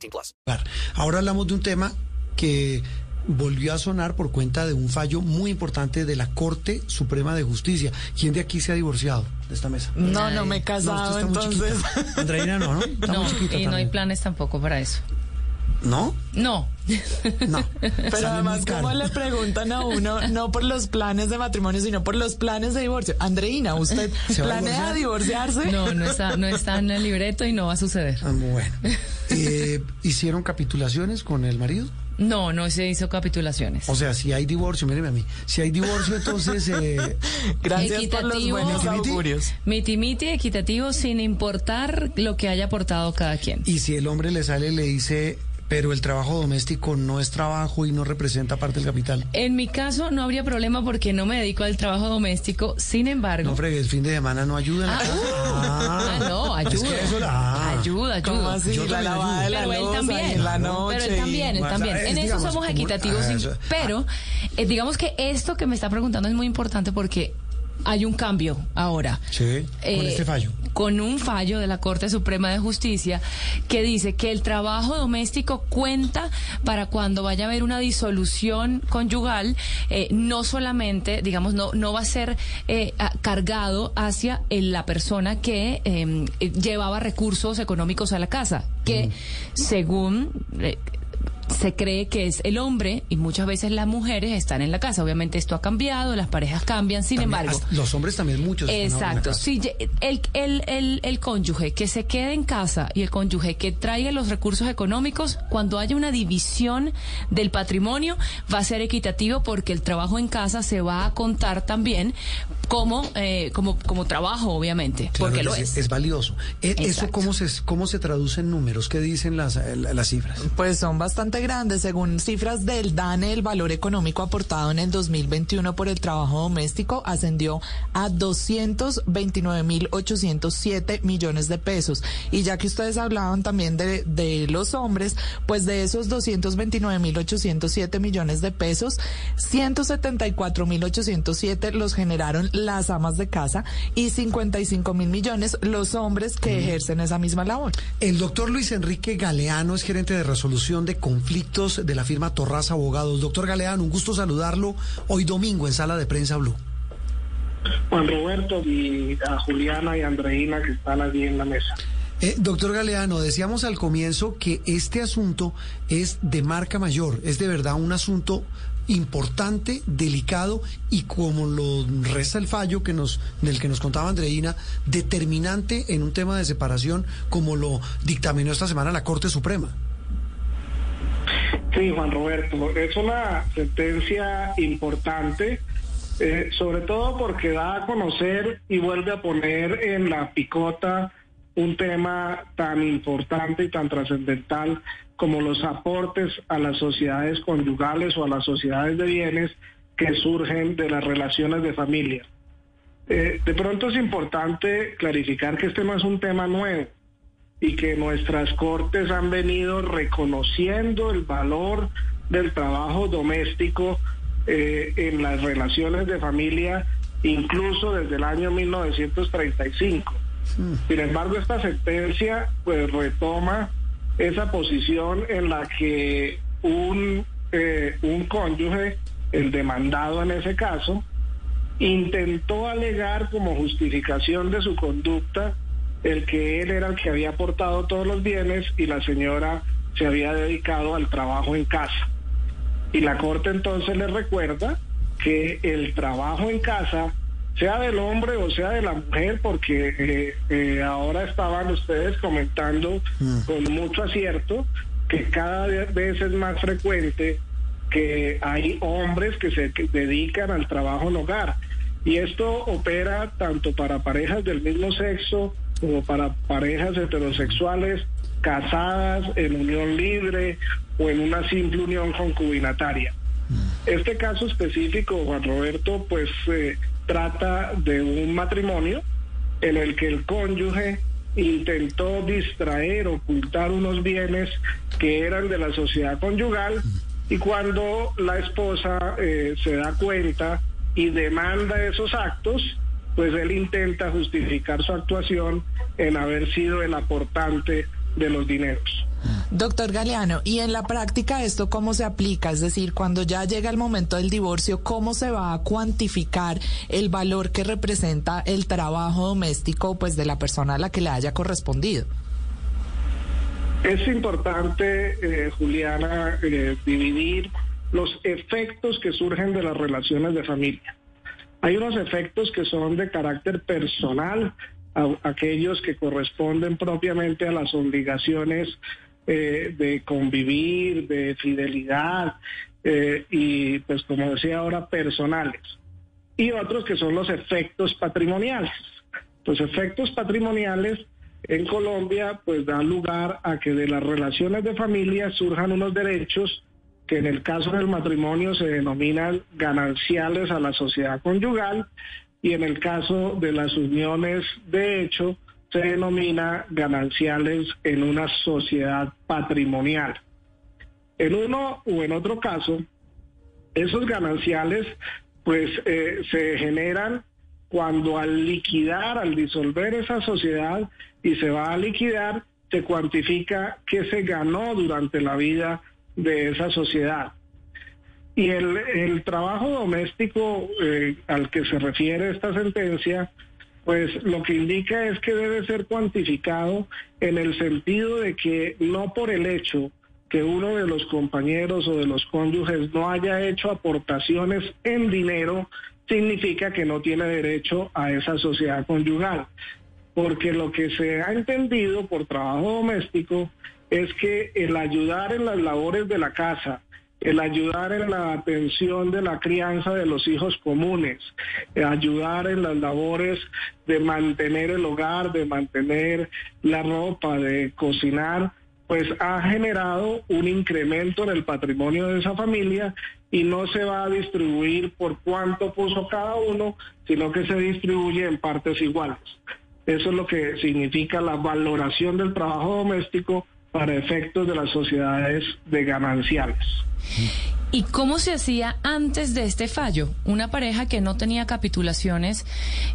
18 plus. Ahora hablamos de un tema que volvió a sonar por cuenta de un fallo muy importante de la Corte Suprema de Justicia. ¿Quién de aquí se ha divorciado de esta mesa? No, no me he No, casado, muy entonces. Andreina no, ¿no? Está No, muy y no hay planes tampoco para eso. ¿No? No. No. Pero Sale además. ¿cómo le preguntan a uno no por los planes de matrimonio, sino por los planes de divorcio? Andreina, ¿usted ¿Se va a planea divorciar? divorciarse? No, no está, no está en el libreto y no va a suceder. Ah, Bueno. Eh, ¿Hicieron capitulaciones con el marido? No, no se hizo capitulaciones. O sea, si hay divorcio, míreme a mí. Si hay divorcio, entonces... eh, Gracias por los buenos augurios. Miti miti equitativo sin importar lo que haya aportado cada quien. y si el hombre le sale y le dice, pero el trabajo doméstico no es trabajo y no representa parte del capital. En mi caso no habría problema porque no me dedico al trabajo doméstico. Sin embargo, No fregues, el fin de semana no ayuda. en la Ah, casa. ah, no, Es que ayuda. eso la- ah. Ayuda, ayuda. ¿Cómo así? Yo la lavada de la Pero él también. en la noche. Pero él también, él también. es, En eso digamos, somos como- equitativos. ah, sin- eso. pero eh, digamos que esto que me está preguntando es muy importante porque hay un cambio ahora. Sí, con Eh, este fallo. Con un fallo de la Corte Suprema de Justicia que dice que el trabajo doméstico cuenta para cuando vaya a haber una disolución conyugal, eh, no solamente, digamos, no, no va a ser eh, cargado hacia el- la persona que eh, eh, llevaba recursos económicos a la casa, que según... se cree que es el hombre y muchas veces las mujeres están en la casa. Obviamente esto ha cambiado, las parejas cambian, sin También, embargo. los hombres también muchos. están ahora en la Exacto. casa. Si ye- el, el, el, el cónyuge que se quede en casa y el cónyuge que traiga los recursos económicos, cuando haya una división del patrimonio, va a ser equitativo porque el trabajo en casa se va a contar también como, eh, como, como trabajo, obviamente, Claro, porque lo es, es. es valioso. E- ¿Eso cómo se, cómo se traduce en números? ¿Qué dicen las, eh, las cifras? Pues son bastante grandes. Según cifras del DANE, el valor económico aportado en el 2021 por el trabajo doméstico ascendió a 229.807 millones de pesos. Y ya que ustedes hablaban también de, de los hombres, pues de esos 229.807 millones de pesos, 174.807 los generaron las amas de casa y 55 mil millones los hombres que ejercen esa misma labor. El doctor Luis Enrique Galeano es gerente de resolución de conflictos de la firma Torraz Abogados. Doctor Galeano, un gusto saludarlo hoy domingo en Sala de Prensa Blue. Juan Roberto y a Juliana y Andreina que están allí en la mesa. Eh, doctor Galeano, decíamos al comienzo que este asunto es de marca mayor, es de verdad un asunto importante, delicado y como lo resta el fallo que nos, del que nos contaba Andreina, determinante en un tema de separación como lo dictaminó esta semana la Corte Suprema. Sí, Juan Roberto, es una sentencia importante, eh, sobre todo porque da a conocer y vuelve a poner en la picota un tema tan importante y tan trascendental como los aportes a las sociedades conyugales o a las sociedades de bienes que surgen de las relaciones de familia. Eh, de pronto es importante clarificar que este no es un tema nuevo y que nuestras cortes han venido reconociendo el valor del trabajo doméstico eh, en las relaciones de familia incluso desde el año 1935. Sin embargo, esta sentencia pues retoma esa posición en la que un, eh, un cónyuge, el demandado en ese caso, intentó alegar como justificación de su conducta el que él era el que había aportado todos los bienes y la señora se había dedicado al trabajo en casa. Y la Corte entonces le recuerda que el trabajo en casa, sea del hombre o sea de la mujer, porque eh, eh, ahora estaban ustedes comentando con mucho acierto que cada vez es más frecuente que hay hombres que se dedican al trabajo en hogar. Y esto opera tanto para parejas del mismo sexo como para parejas heterosexuales casadas en unión libre o en una simple unión concubinataria. Este caso específico, Juan Roberto, pues eh, trata de un matrimonio en el que el cónyuge intentó distraer, ocultar unos bienes que eran de la sociedad conyugal y cuando la esposa eh, se da cuenta y demanda esos actos, pues él intenta justificar su actuación en haber sido el aportante de los dineros. Doctor Galeano, ¿y en la práctica esto cómo se aplica? Es decir, cuando ya llega el momento del divorcio, ¿cómo se va a cuantificar el valor que representa el trabajo doméstico pues de la persona a la que le haya correspondido? Es importante, eh, Juliana, eh, dividir los efectos que surgen de las relaciones de familia. Hay unos efectos que son de carácter personal, aquellos que corresponden propiamente a las obligaciones eh, de convivir, de fidelidad eh, y, pues como decía ahora, personales. Y otros que son los efectos patrimoniales. Los efectos patrimoniales en Colombia pues dan lugar a que de las relaciones de familia surjan unos derechos que en el caso del matrimonio se denominan gananciales a la sociedad conyugal y en el caso de las uniones de hecho se denomina gananciales en una sociedad patrimonial. En uno o en otro caso, esos gananciales pues eh, se generan cuando al liquidar, al disolver esa sociedad y se va a liquidar, se cuantifica qué se ganó durante la vida de esa sociedad. Y el, trabajo doméstico eh, al que se refiere esta sentencia, pues lo que indica es que debe ser cuantificado en el sentido de que no por el hecho que uno de los compañeros o de los cónyuges no haya hecho aportaciones en dinero, significa que no tiene derecho a esa sociedad conyugal. Porque lo que se ha entendido por trabajo doméstico es que el ayudar en las labores de la casa, el ayudar en la atención de la crianza de los hijos comunes, ayudar en las labores de mantener el hogar, de mantener la ropa, de cocinar, pues ha generado un incremento en el patrimonio de esa familia y no se va a distribuir por cuánto puso cada uno, sino que se distribuye en partes iguales. Eso es lo que significa la valoración del trabajo doméstico para efectos de las sociedades de gananciales. ¿Y cómo se hacía antes de este fallo? Una pareja que no tenía capitulaciones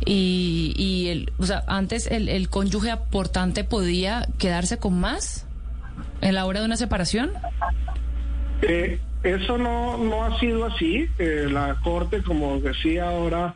y, y el, o sea, antes el, el cónyuge aportante podía quedarse con más en la hora de una separación. Eh, eso no, no ha sido así. Eh, la Corte, como decía ahora,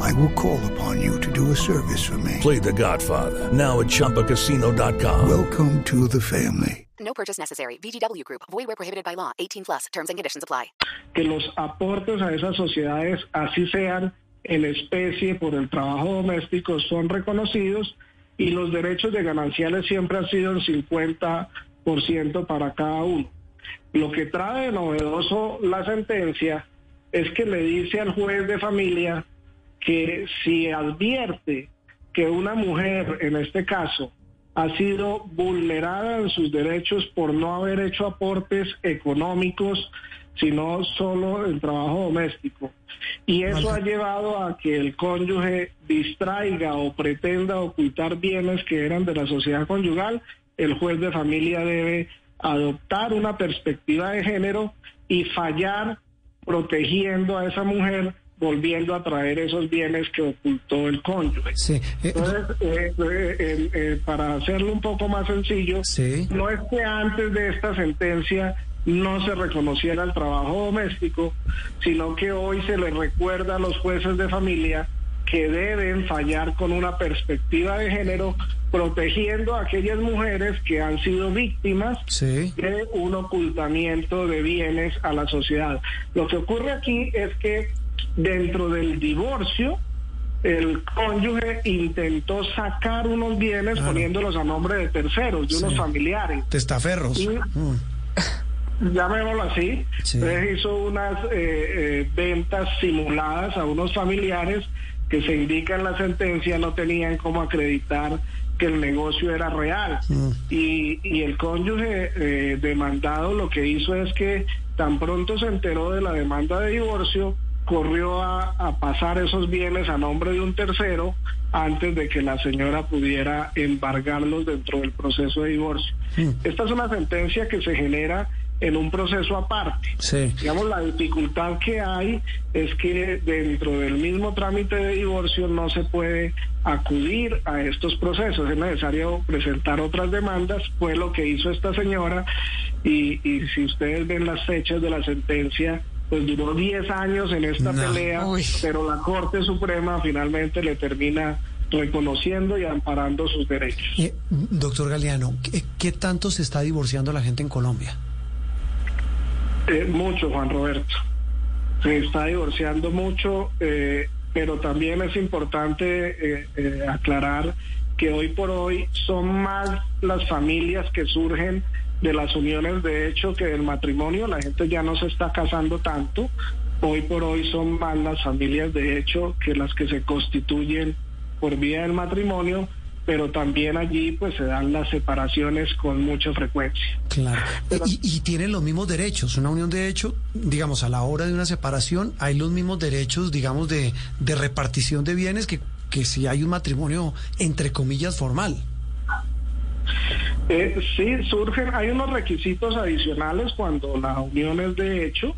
I will call upon you to do a service for me. Play The Godfather now at ChumbaCasino.com. Welcome to the family. No purchase necessary. VGW Group. Void where prohibited by law. 18 plus. Terms and conditions apply. que los aportes a esas sociedades, así sean en especie por el trabajo doméstico, son reconocidos y los derechos de gananciales siempre han sido el 50% para cada uno. Lo que trae de novedoso la sentencia es que le dice al juez de familia que si advierte que una mujer, en este caso, ha sido vulnerada en sus derechos por no haber hecho aportes económicos, sino solo el trabajo doméstico. Y eso ha llevado a que el cónyuge distraiga o pretenda ocultar bienes que eran de la sociedad conyugal. El juez de familia debe adoptar una perspectiva de género y fallar protegiendo a esa mujer volviendo a traer esos bienes que ocultó el cónyuge. Sí, eh, Entonces, eh, eh, eh, eh, para hacerlo un poco más sencillo, Sí. no es que antes de esta sentencia no se reconociera el trabajo doméstico, sino que hoy se le recuerda a los jueces de familia que deben fallar con una perspectiva de género, protegiendo a aquellas mujeres que han sido víctimas Sí. de un ocultamiento de bienes a la sociedad. Lo que ocurre aquí es que dentro del divorcio, el cónyuge intentó sacar unos bienes Claro. poniéndolos a nombre de terceros, de unos familiares. Testaferros. Sí. Mm. llamémoslo así, Sí. Entonces hizo unas eh, eh, ventas simuladas a unos familiares que se indica en la sentencia no tenían cómo acreditar que el negocio era real. Mm. Y, y el cónyuge eh, demandado lo que hizo es que tan pronto se enteró de la demanda de divorcio, corrió a, a pasar esos bienes a nombre de un tercero antes de que la señora pudiera embargarlos dentro del proceso de divorcio. Esta es una sentencia que se genera en un proceso aparte. Sí. Digamos, la dificultad que hay es que dentro del mismo trámite de divorcio no se puede acudir a estos procesos. Es necesario presentar otras demandas. Fue lo que hizo esta señora y, y si ustedes ven las fechas de la sentencia, pues duró 10 años en esta No. pelea, Uy. pero la Corte Suprema finalmente le termina reconociendo y amparando sus derechos. Eh, doctor Galeano, ¿qué, qué tanto se está divorciando la gente en Colombia? Eh, mucho, Juan Roberto. Se está divorciando mucho, eh, pero también es importante eh, eh, aclarar que hoy por hoy son más las familias que surgen de las uniones de hecho que del matrimonio. La gente ya no se está casando tanto. Hoy por hoy son más las familias de hecho que las que se constituyen por vía del matrimonio, pero también allí pues se dan las separaciones con mucha frecuencia. Claro. Y, y tienen los mismos derechos. Una unión de hecho, digamos, a la hora de una separación, hay los mismos derechos, digamos, de, de repartición de bienes que, que si hay un matrimonio, entre comillas, formal. Eh, sí, surgen, hay unos requisitos adicionales cuando la unión es de hecho,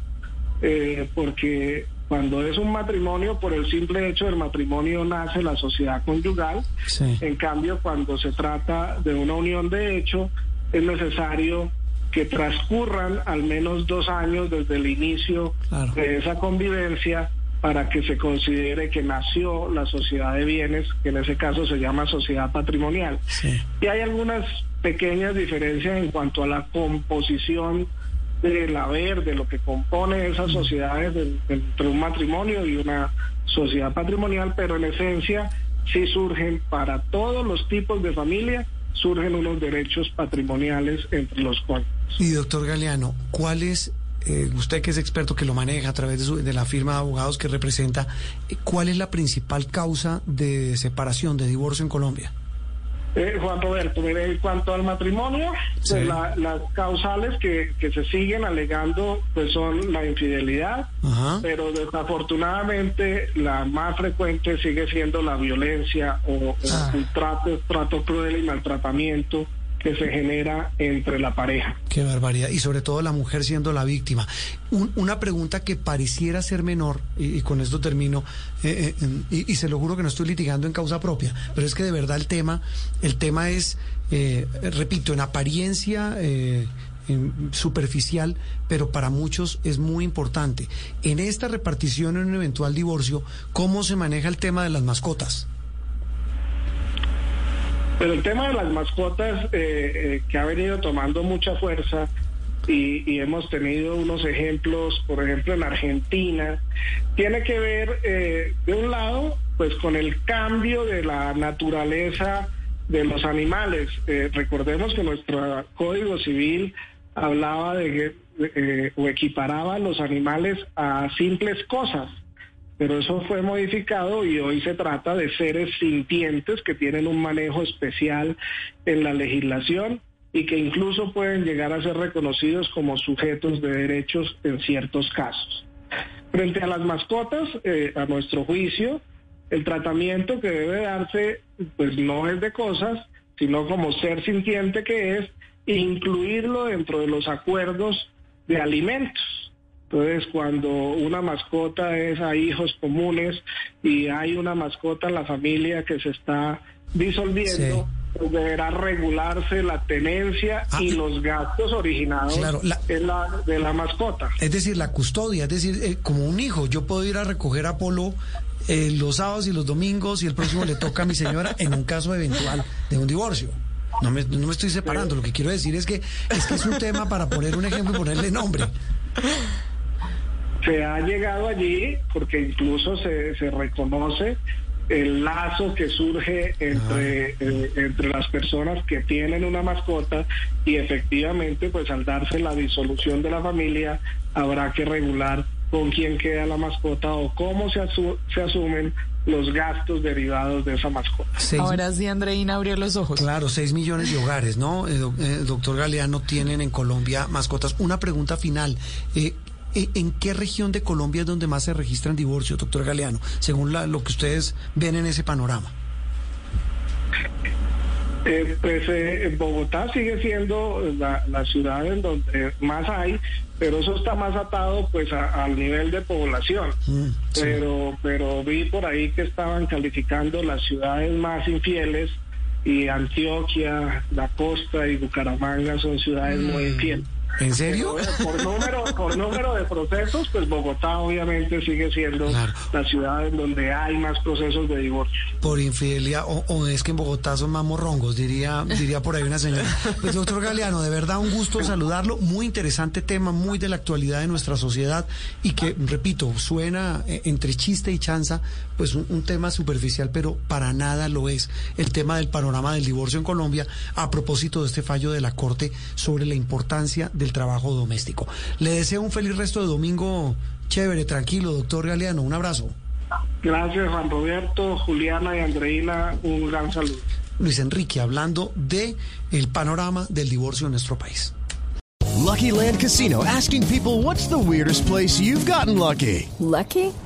eh, porque cuando es un matrimonio, por el simple hecho del matrimonio nace la sociedad conyugal. Sí. En cambio, cuando se trata de una unión de hecho, es necesario que transcurran al menos dos años desde el inicio Claro. de esa convivencia para que se considere que nació la sociedad de bienes, que en ese caso se llama sociedad patrimonial. Sí. Y hay algunas pequeñas diferencias en cuanto a la composición del haber, de lo que compone esas sociedades de- de- entre un matrimonio y una sociedad patrimonial, pero en esencia sí surgen para todos los tipos de familia, surgen unos derechos patrimoniales entre los cónyuges. Y doctor Galeano, ¿cuál es, eh, usted que es experto que lo maneja a través de, su- de la firma de abogados que representa, eh, cuál es la principal causa de separación, de divorcio en Colombia? Eh, Juan Roberto, mire, en cuanto al matrimonio, pues la- las causales que, que se siguen alegando pues son la infidelidad, Ajá. pero desafortunadamente la más frecuente sigue siendo la violencia o, o Ah. el trato, trato cruel y maltratamiento que se genera entre la pareja. Qué barbaridad. Y sobre todo la mujer siendo la víctima. Un- una pregunta que pareciera ser menor, y, con esto termino, eh, eh, y, y se lo juro que no estoy litigando en causa propia, pero es que de verdad el tema, el tema es, eh, repito, en apariencia eh, superficial, pero para muchos es muy importante. En esta repartición, en un eventual divorcio, ¿cómo se maneja el tema de las mascotas? Pero el tema de las mascotas eh, eh, que ha venido tomando mucha fuerza y, hemos tenido unos ejemplos, por ejemplo en Argentina, tiene que ver eh, de un lado pues con el cambio de la naturaleza de los animales. Recordemos que nuestro Código Civil hablaba de que o equiparaba a los animales a simples cosas pero eso fue modificado y hoy se trata de seres sintientes que tienen un manejo especial en la legislación y que incluso pueden llegar a ser reconocidos como sujetos de derechos en ciertos casos. Frente a las mascotas, eh, a nuestro juicio, el tratamiento que debe darse pues no es de cosas, sino como ser sintiente que es, incluirlo dentro de los acuerdos de alimentos. Entonces, cuando una mascota es a hijos comunes y hay una mascota en la familia que se está disolviendo, pues deberá regularse la tenencia Ah, y los gastos originados Claro, la- en la- de la mascota. Es decir, la custodia, es decir, eh, como un hijo, yo puedo ir a recoger a Polo eh, los sábados y los domingos y el próximo le toca a mi señora en un caso eventual de un divorcio. No me, no me estoy separando, lo que quiero decir es que, es que es un tema para poner un ejemplo y ponerle nombre. Se ha llegado allí porque incluso se, se reconoce el lazo que surge entre, eh, entre las personas que tienen una mascota y efectivamente pues al darse la disolución de la familia habrá que regular con quién queda la mascota o cómo se, asu- se asumen los gastos derivados de esa mascota. Seis- Ahora sí, Andreina abrió los ojos. Claro, 6 millones de hogares, ¿no? Eh, eh, doctor Galeano, tienen en Colombia mascotas. Una pregunta final. Eh, ¿En qué región de Colombia es donde más se registran divorcios, doctor Galeano? Según la- lo que ustedes ven en ese panorama. Eh, pues eh, Bogotá sigue siendo la, la ciudad en donde más hay, pero eso está más atado pues a- al nivel de población. Mm, sí. Pero, pero vi por ahí que estaban calificando las ciudades más infieles y Antioquia, la costa y Bucaramanga son ciudades muy infieles. ¿En serio? Pero, por número, por número de procesos, pues Bogotá obviamente sigue siendo Claro. la ciudad en donde hay más procesos de divorcio. Por infidelidad, o, o es que en Bogotá son más morrongos, diría, diría por ahí una señora. Pues doctor Galeano, de verdad un gusto saludarlo, muy interesante tema, muy de la actualidad de nuestra sociedad y que, repito, suena eh, entre chiste y chanza, pues un, un tema superficial, pero para nada lo es. El tema del panorama del divorcio en Colombia, a propósito de este fallo de la Corte sobre la importancia del trabajo doméstico. Le deseo un feliz resto de domingo chévere, tranquilo, doctor Galeano, un abrazo. Gracias Juan Roberto, Juliana y Andreina, un gran saludo. Luis Enrique hablando de el panorama del divorcio en nuestro país. Lucky Land Casino asking people what's the weirdest place you've gotten lucky? Lucky?